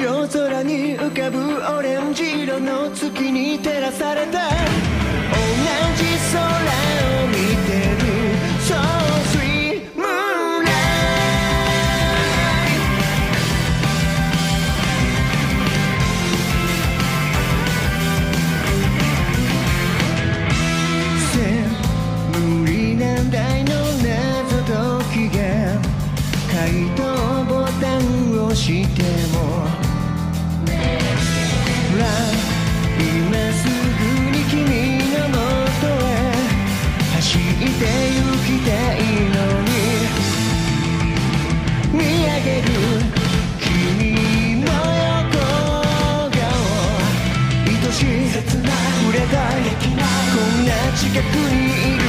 夜空に浮かぶオレンジ色の月に照らされた同じ空を見てる。So sweet moonlight 無理難題の謎解きが回答ボタンを押しても近くにいる